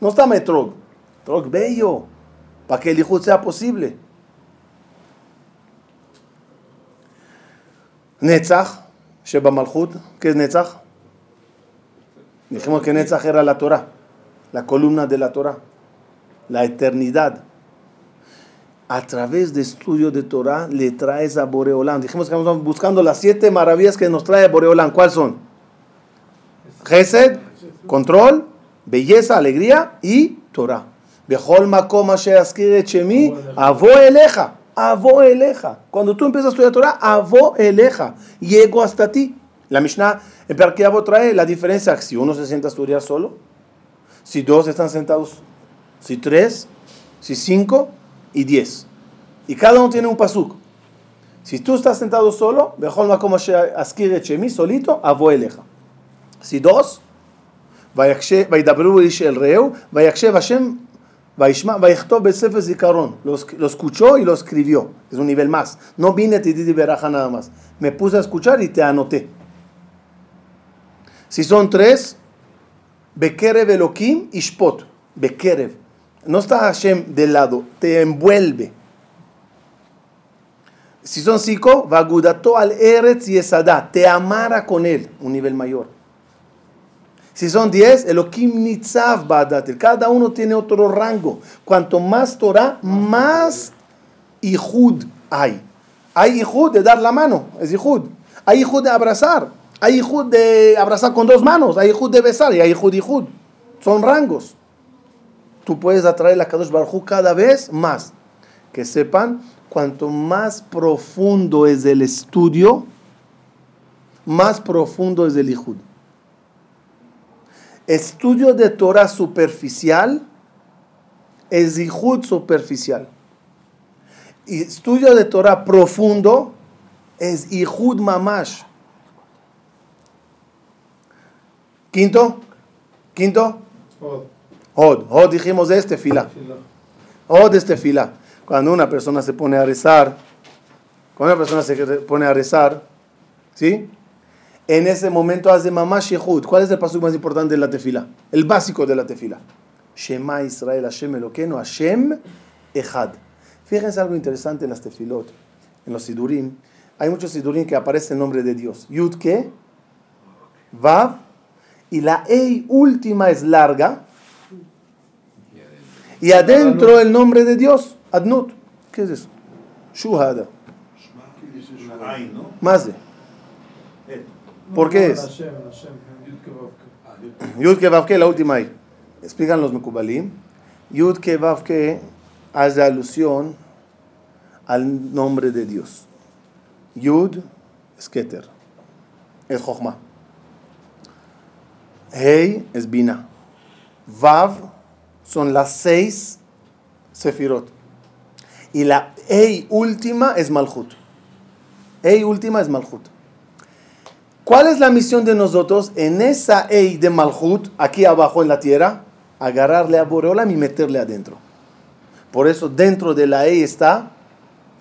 No está metrog. Etrog bello. Para que el Ijud sea posible. Netzach, Sheba Malhut. ¿Qué es Netzach? Dijimos que Netzach era la Torah. La columna de la Torah la eternidad. A través de estudio de Torah le traes a Boreolán. Dijimos que estamos buscando las siete maravillas que nos trae Boreolán. ¿Cuáles son? Gesed, control, belleza, alegría y Torah. Avo eleja, avo eleja. Cuando tú empiezas a estudiar Torah, avo eleja. Llego hasta ti. La Mishnah en Perkei Avot trae la diferencia si uno se sienta a estudiar solo, si dos están sentados si tres, si cinco y 10 y cada uno tiene un paso. Si tú estás sentado solo, ve con. Como se asquire, chemi solito a vuelta. Si dos, vaya va y da brú y el reo, vaya que se va a ser y es más va y todo. Becefes y carón, los que lo escuchó y lo escribió. Es un nivel más, no vine a ti de ver nada más. Me puse a escuchar y te anoté. Si son tres, ve que reveloquín y spot, ve. No está Hashem del lado, te envuelve. Si son cinco, Vagudato al Eretz y Esadá, te amara con él, un nivel mayor. Si son diez, Elohim Nitzav Badatel, cada uno tiene otro rango. Cuanto más Torah, más Ihud hay. Hay Ihud de dar la mano, es Ihud. Hay Ihud de abrazar. Hay Ihud de abrazar con dos manos. Hay Ihud de besar y hay Ihud Ihud. Son rangos. Tú puedes atraer la Kadosh Baruj Hu cada vez más. Que sepan, cuanto más profundo es el estudio, más profundo es el Ihud. Estudio de Torah superficial es Ihud superficial. Y estudio de Torah profundo es Ihud Mamash. Quinto, quinto, Od. Hod dijimos de este fila. Fila. Hod este fila. Cuando una persona se pone a rezar, cuando una persona se pone a rezar, ¿sí? En ese momento hace mamash yehud. ¿Cuál es el paso más importante de la tefila? El básico de la tefila. Shema Israel Hashem Eloqueno Hashem Echad. Fíjense algo interesante en las tefilot, en los sidurim. Hay muchos sidurim que aparece el nombre de Dios. Yud que, Vav, y la Ei última es larga. Y adentro el nombre de Dios, Adnut. ¿Qué es eso? Shuhada. Más. ¿Por qué es? Yud Kevavke. La última ahí. Explican los Mekubalim. Yud que Vav que hace alusión al nombre de Dios. Yud es Keter, es Jochma. Hei es Bina. Vav son las seis Sefirot. Y la Ei última es Malhut. Ei última es Malhut. ¿Cuál es la misión de nosotros en esa Ei de Malhut, aquí abajo en la tierra? Agarrarle a Boreolam y meterle adentro. Por eso dentro de la Ei está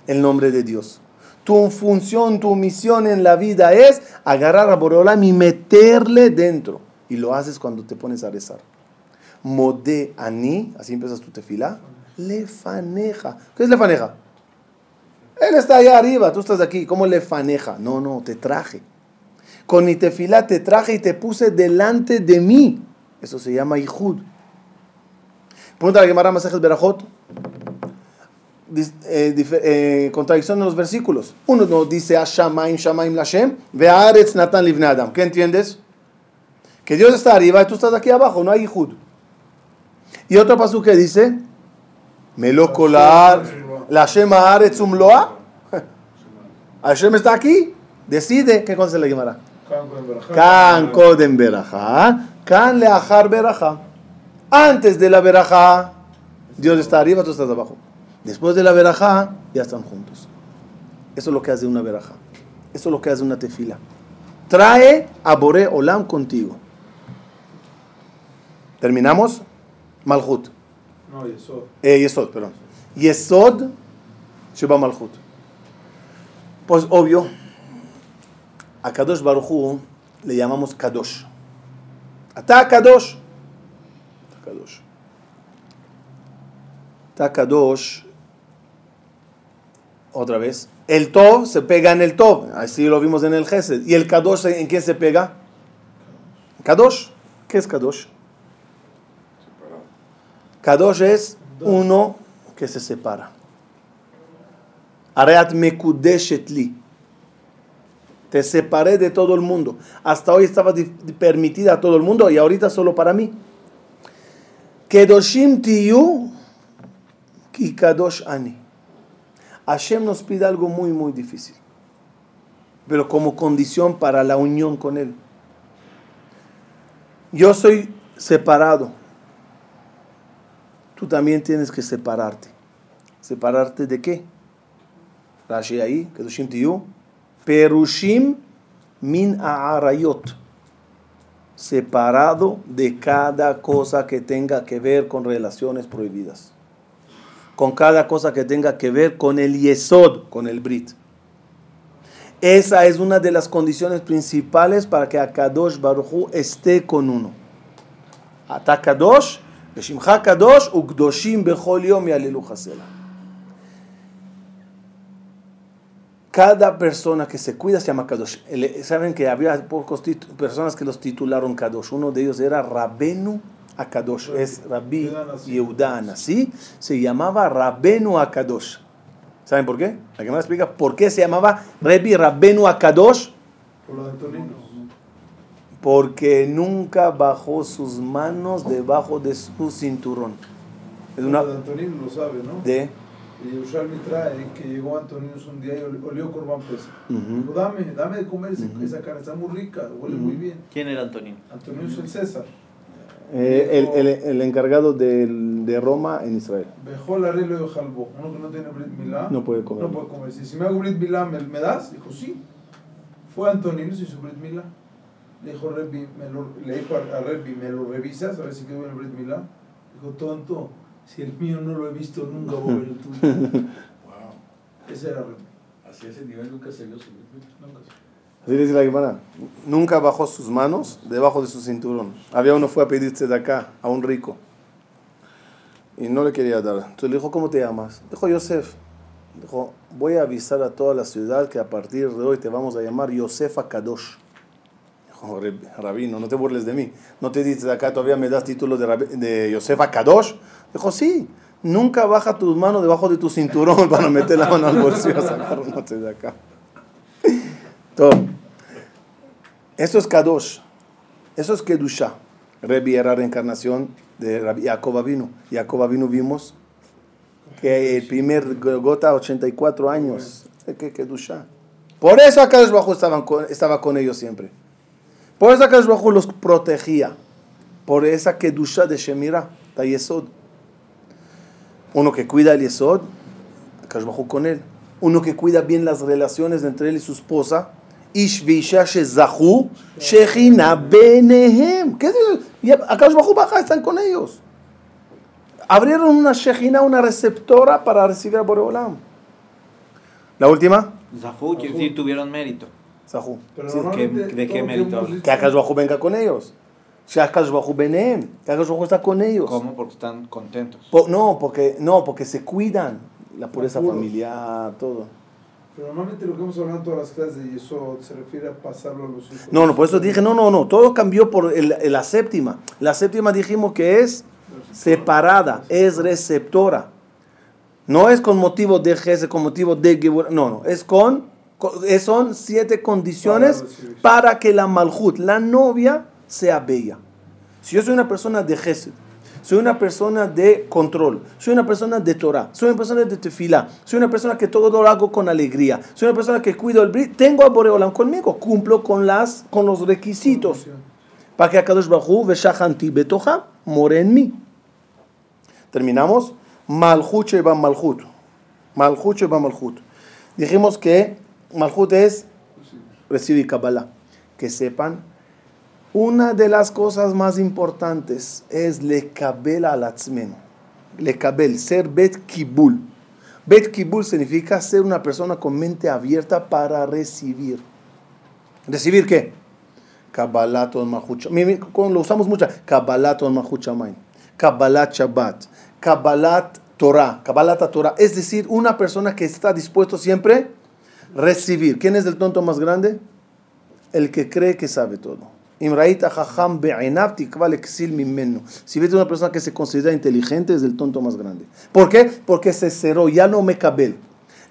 el nombre de Dios. Tu función, tu misión en la vida es agarrar a Boreolam y meterle dentro. Y lo haces cuando te pones a rezar. Mode ani, así empiezas tu tefila. Lefaneja. ¿Qué es lefaneja? Él está allá arriba, tú estás aquí. ¿Cómo lefaneja? No, no, te traje. Con mi tefila te traje y te puse delante de mí. Eso se llama Ihud. Pregunta la Gemara Masejet Berajot. Eh, eh, contradicción en los versículos. Uno nos dice Shamaim, Shamaim Lashem, Ve'aretz Natan Livne Adam. ¿Qué entiendes? Que Dios está arriba y tú estás aquí abajo, no hay Ihud. Y otro pasú que dice, Melocolar, la Shema Aretz Umloa. Hashem está aquí, decide qué cosa le llamará. Kan Kodem Berajá. Kan Leajar Berajá. Antes de la Berajá, Dios está arriba, tú estás abajo. Después de la Berajá, ya están juntos. Eso es lo que hace una Berajá. Eso es lo que hace una tefila. Trae a Boré Olam contigo. ¿Terminamos? Malhut. No, יסוד. Eh, Yesod, perdón. Yesod Sheba Malhut. Pues obvio, Kadosh Baruch Hu le llamamos Kadosh. Ata Kadosh. Ata Kadosh. Ata Kadosh. Otra vez. El Tov se pega en el Tov. Así lo vimos en el Gesed. ¿Y el Kadosh en quién se pega? Kadosh. ¿Qué es Kadosh? Kadosh es uno que se separa. Areat mekudeshet li. Te separé de todo el mundo. Hasta hoy estaba permitida a todo el mundo y ahorita solo para mí. Kedoshim tiyu ki kadosh ani. Hashem nos pide algo muy, muy difícil. Pero como condición para la unión con Él. Yo soy separado tú también tienes que separarte. ¿Separarte de qué? Rashi ahí, Kedushim Tiyu. Perushim min a'arayot. Separado de cada cosa que tenga que ver con relaciones prohibidas. Con cada cosa que tenga que ver con el yesod, con el brit. Esa es una de las condiciones principales para que Akadosh Baruch Hu esté con uno. Ata Kadosh, Kadosh, Ugdoshim Bechol Yom Yalelu Hasela. Cada persona que se cuida se llama Kadosh. Saben que había pocos personas que los titularon Kadosh. Uno de ellos era Rabenu Akadosh. Es Rabbi Yehuda Anasí. Se llamaba Rabenu Akadosh. ¿Saben por qué? La que me explica por qué se llamaba Rabbi Rabenu Akadosh. por lo de Antonino. Porque nunca bajó sus manos debajo de su cinturón. Es una Lo de Antonino lo sabe, ¿no? de Y Yerushalmi trae que llegó Antonino un día y ol- olió Corban Pesa. Ujú. Dijo, dame, dame de comer esa carne, está muy rica, huele muy bien. ¿Quién era Antonino? Es el César. Eh, el, el, el encargado del- de Roma en Israel. Bejó la regla de Jalbo. Uno que no tiene Brit Milá. No puede comer. No puede comer. Si, si me hago Brit Milá, ¿me, me das? Dijo, sí. Fue Antonino, se hizo Brit Milá. Le dijo, Rebbi, me lo, le dijo a, a Rebbi, ¿me lo revisas? A ver si quedó bien el Brit Milá. Dijo, tonto, si el mío no lo he visto nunca, voy a ver el tuyo. Wow. Ese era Rebbi. Hacia ese nivel nunca se vio su Nunca se- Así dice la Gemara. Nunca bajó sus manos debajo de su cinturón. Había uno fue a pedirse de acá a un rico. Y no le quería dar. Entonces le dijo, ¿cómo te llamas? Dijo, Yosef. Dijo, voy a avisar a toda la ciudad que a partir de hoy te vamos a llamar Yosef Kadosh. Dijo, "Reb- rabino, no te burles de mí. ¿No te dices acá todavía me das título de, de Yosef Kadosh? Dijo, sí. Nunca baja tus manos debajo de tu cinturón para meter la mano al bolsillo a sacar un de acá. Todo. Eso es Kadosh. Eso es Kedusha. Rebi era reencarnación de Jacob Avinu. Jacob vimos que el primer gota, 84 años. ¿Qué Kedusha? Por eso Akadosh Bajo estaban con- estaba con ellos siempre. Por eso Akash Bajú los protegía. Por esa kedusha de Shemira, de Yesod. Uno que cuida el Yesod, Akash Bajú con él. Uno que cuida bien las relaciones entre él y su esposa. Ish visha shezahu shechina benehem. ¿Qué el? Akash Bajú baja, están con ellos. Abrieron una shechina, una receptora para recibir a Boreolam. La última, Zafú quiere decir tuvieron mérito. Pero Sí, ¿qué- de qué mérito Que Akash Bajú venga con ellos. Que Akash Bajú benehem. Que Akash Bajú está con ellos. ¿Cómo? Porque están contentos. Po- no, porque, no, porque se cuidan. La pureza Puros. familiar, todo. Pero normalmente lo que hemos hablado en todas las clases de Yesod se refiere a pasarlo a los hijos. No, no, por eso dije, no, no, no, todo cambió por el- el- la séptima. La séptima dijimos que es separada, es receptora. No es con motivo de Gese, con motivo de no, no, es con, son siete condiciones Para recibir. para que la Malhut, la novia, sea bella. Si yo soy una persona de Gesed, soy una persona de control, soy una persona de Torah, soy una persona de tefilá, soy una persona que todo lo hago con alegría, soy una persona que cuido el brit, tengo a Boreolam conmigo, cumplo con, las, con los requisitos para que Akadosh Bajú Veshahanti Betoja more en mí. Terminamos. Malhut Sheba Malhut. Malhut Sheba Malhut. Dijimos que Malhut es recibir Kabbalah. Que sepan, una de las cosas más importantes es lekabel al atzmenu. Lekabel, ser bet kibul. Bet kibul significa ser una persona con mente abierta para recibir. ¿Recibir qué? Con- Lo usamos mucho. Mahut Shamayim. Kabbalat Shabbat. Kabbalat Torah. Kabbalat Torah. Es decir, una persona que está dispuesto siempre recibir. ¿Quién es el tonto más grande? El que cree que sabe todo. Si ves una persona que se considera inteligente, es el tonto más grande. ¿Por qué? Porque se cerró, ya no me cabel.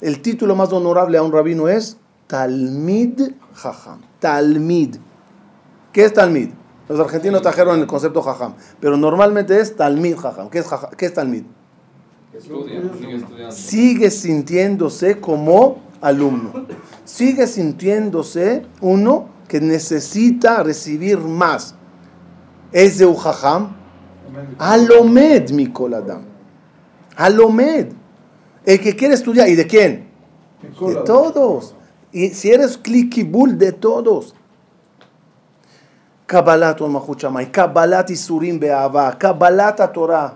El título más honorable a un rabino es Talmid Jajam. Talmid. ¿Qué es Talmid? Los argentinos trajeron el concepto Jajam, pero normalmente es Talmid Jajam. ¿Qué es, jajam? ¿Qué es Talmid? Estudia, sigue. Sigue sintiéndose como alumno. Sigue sintiéndose uno que necesita recibir más. Es de un Jajam. Alomed, mi coladam. Alomed. El que quiere estudiar. ¿Y de quién? De todos. Y si eres klikibul, de todos. Kabbalat ol Mahut Shammai, Kabbalat Isurim Be'ava, Kabbalat Torah.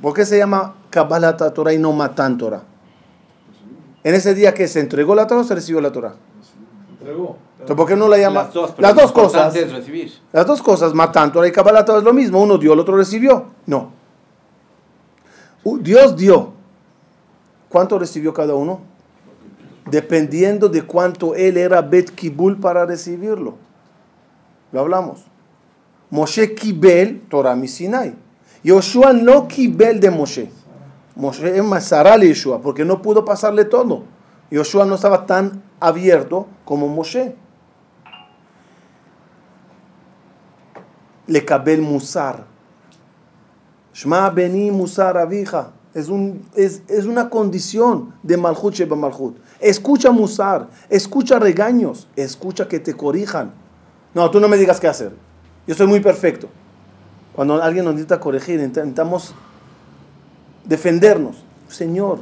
¿Por qué se llama Kabbalat Torah y no Matan Torah? En ese día que se entregó la Torah o se recibió la Torah. Entregó. Entonces, ¿por qué no la llama? Las dos, Las dos cosas. es recibir. Las dos cosas, Matan Torah y Kabbalah Torah es lo mismo. Uno dio, el otro recibió. No. Dios dio. ¿Cuánto recibió cada uno? Dependiendo de cuánto él era Bet Kibul para recibirlo. Lo hablamos. Moshe Kibel, Torah mi Sinai. Yoshua no Kibel de Moshe. Moshe le Yeshua, porque no pudo pasarle todo. Yoshua no estaba tan abierto como Moshe. Lekabel Musar. Shma Beni Musar Avija. Es, un, es, es una condición de Malhut Sheba Malhut. Escucha Musar, escucha regaños, escucha que te corrijan. No, tú no me digas qué hacer. Yo soy muy perfecto. Cuando alguien nos necesita corregir, intentamos defendernos. Señor,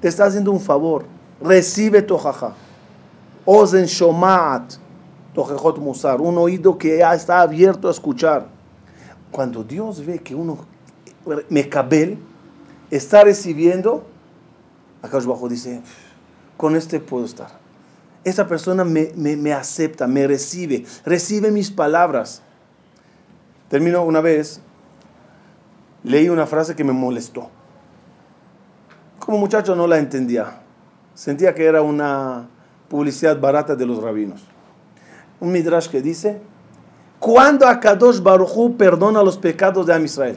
te está haciendo un favor. Recibe tu jaja. Ozen Shomaat. Tojejot Musar, un oído que ya está abierto a escuchar. Cuando Dios ve que uno, Mecabel, está recibiendo, acá abajo dice, con este puedo estar. Esa persona me, me, me acepta, me recibe, recibe mis palabras. Termino una vez, leí una frase que me molestó. Como muchacho no la entendía. Sentía que era una publicidad barata de los rabinos un midrash que dice, ¿cuándo Akadosh Baruchu perdona los pecados de Am Israel?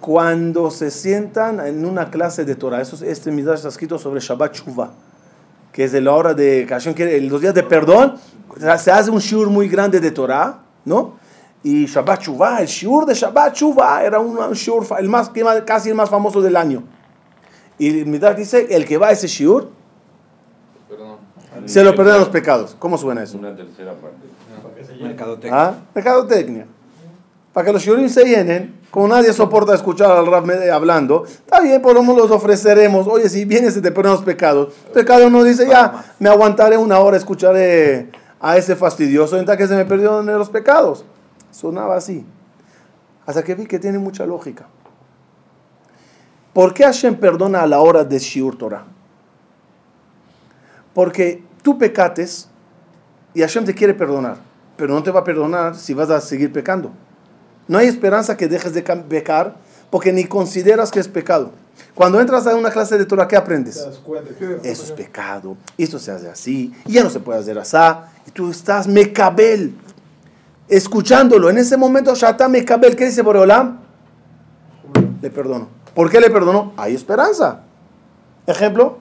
Cuando se sientan en una clase de Torah. Eso, este midrash está escrito sobre Shabbat Shuvah, que es de la hora de quiere- los días de perdón. Se hace un shiur muy grande de Torah, ¿no? Y Shabbat Shuvah, el shiur de Shabbat Shuvah era un, shiur el más, casi el más famoso del año. Y el midrash dice, el que va a ese shiur. Se lo perdonan los pecados. ¿Cómo suena eso? Una tercera parte. Mercadotecnia. ¿Ah? Mercadotecnia. Para que los shurim se llenen, como nadie soporta escuchar al Rav Mede hablando, está bien, por lo menos los ofreceremos. Oye, si vienes y te perdonan los pecados. Entonces cada uno dice, ya, me aguantaré una hora, escucharé a ese fastidioso, hasta que se me perdonen los pecados. Sonaba así. Hasta que vi que tiene mucha lógica. ¿Por qué Hashem perdona a la hora de Shiur Torah? Porque tú pecates y Hashem te quiere perdonar, pero no te va a perdonar si vas a seguir pecando. No hay esperanza que dejes de pecar porque ni consideras que es pecado. Cuando entras a una clase de Torah, ¿qué aprendes? Eso es pecado, esto se hace así, y ya no se puede hacer así. Y tú estás mecabel, escuchándolo. En ese momento, Shata mecabel, ¿qué dice Boreolam? Le perdono. ¿Por qué le perdono? Hay esperanza. Ejemplo,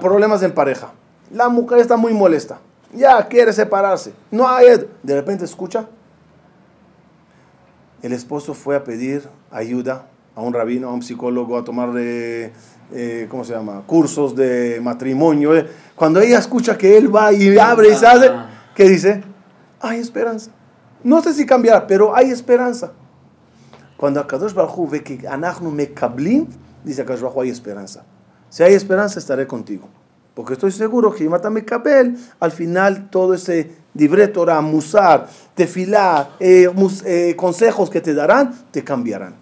problemas en pareja. La mujer está muy molesta. Ya quiere separarse. No hay. De repente escucha. El esposo fue a pedir ayuda a un rabino, a un psicólogo, a tomar, eh, eh, ¿cómo se llama? Cursos de matrimonio. eh. Cuando ella escucha que él va y abre y se hace, ¿qué dice? Hay esperanza. No sé si cambiará, pero hay esperanza. Cuando Akadosh Baruj ve que Anachnu Mekablim, dice Akadosh Baruj hay esperanza. Si hay esperanza, estaré contigo. Porque estoy seguro que Mata Mekabel, al final todo ese libre Torah, musar, tefilá, eh, eh, consejos que te darán, te cambiarán.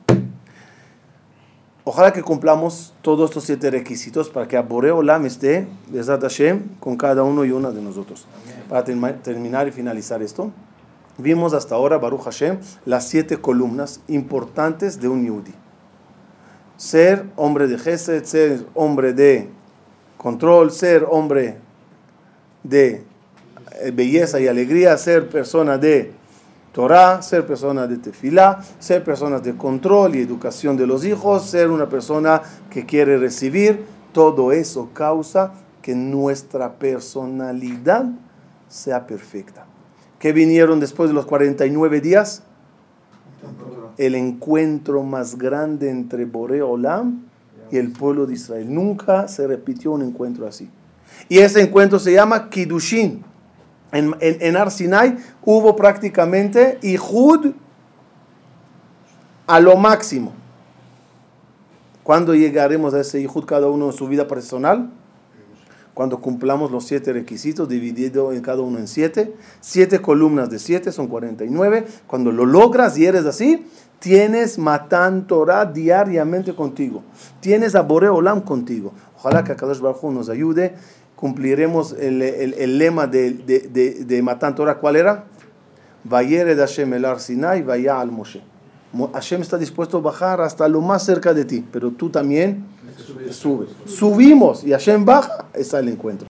Ojalá que cumplamos todos estos siete requisitos para que Boreo Olam esté, Besat Hashem, con cada uno y una de nosotros. Para terminar y finalizar esto, vimos hasta ahora, Baruch Hashem, las siete columnas importantes de un Yehudi. Ser hombre de Gesed, ser hombre de control, ser hombre de eh, belleza y alegría, ser persona de Torah, ser persona de tefilá, ser personas de control y educación de los hijos, ser una persona que quiere recibir, todo eso causa que nuestra personalidad sea perfecta. ¿Qué vinieron después de los 49 días? El encuentro más grande entre Boré Olam y el pueblo de Israel. Nunca se repitió un encuentro así. Y ese encuentro se llama Kiddushin. En, en, en Ar Sinai hubo prácticamente Ihud a lo máximo. ¿Cuándo llegaremos a ese Ihud cada uno en su vida personal? Cuando cumplamos los siete requisitos, dividido en cada uno en siete. Siete columnas de siete son 49. Cuando lo logras y eres así, tienes Matan Torah diariamente contigo. Tienes a Boré Olam contigo. Ojalá que Akadosh Baruj nos ayude. Cumpliremos el, el- el lema de, de, de, de Matan Torah. ¿Cuál era? Vayered Hashem el Sinai, vaya al Moshe. Mo- Hashem está dispuesto a bajar hasta lo más cerca de ti, pero tú también subes. Subimos y Hashem baja, está el encuentro.